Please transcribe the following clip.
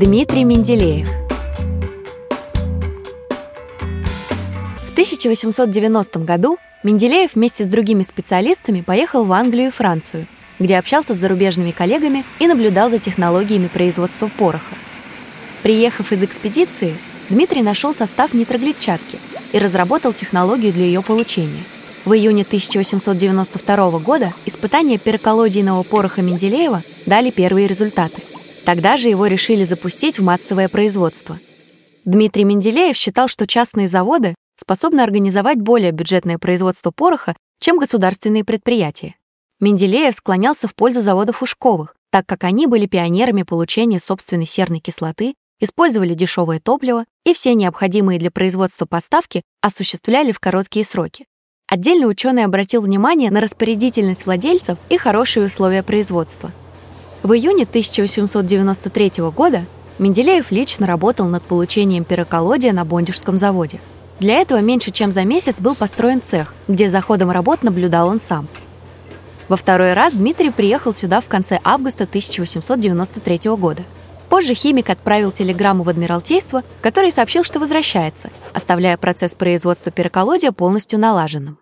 Дмитрий Менделеев В 1890 году Менделеев вместе с другими специалистами поехал в Англию и Францию, где общался с зарубежными коллегами и наблюдал за технологиями производства пороха. Приехав из экспедиции, Дмитрий нашел состав нитроглицатки и разработал технологию для ее получения. В июне 1892 года испытания пероколодийного пороха Менделеева дали первые результаты. Тогда же его решили запустить в массовое производство. Дмитрий Менделеев считал, что частные заводы способны организовать более бюджетное производство пороха, чем государственные предприятия. Менделеев склонялся в пользу заводов Ушковых, так как они были пионерами получения собственной серной кислоты использовали дешевое топливо и все необходимые для производства поставки осуществляли в короткие сроки. Отдельно ученый обратил внимание на распорядительность владельцев и хорошие условия производства. В июне 1893 года Менделеев лично работал над получением пероколодия на Бондюжском заводе. Для этого меньше чем за месяц был построен цех, где за ходом работ наблюдал он сам. Во второй раз Дмитрий приехал сюда в конце августа 1893 года – Позже химик отправил телеграмму в Адмиралтейство, который сообщил, что возвращается, оставляя процесс производства пероколодия полностью налаженным.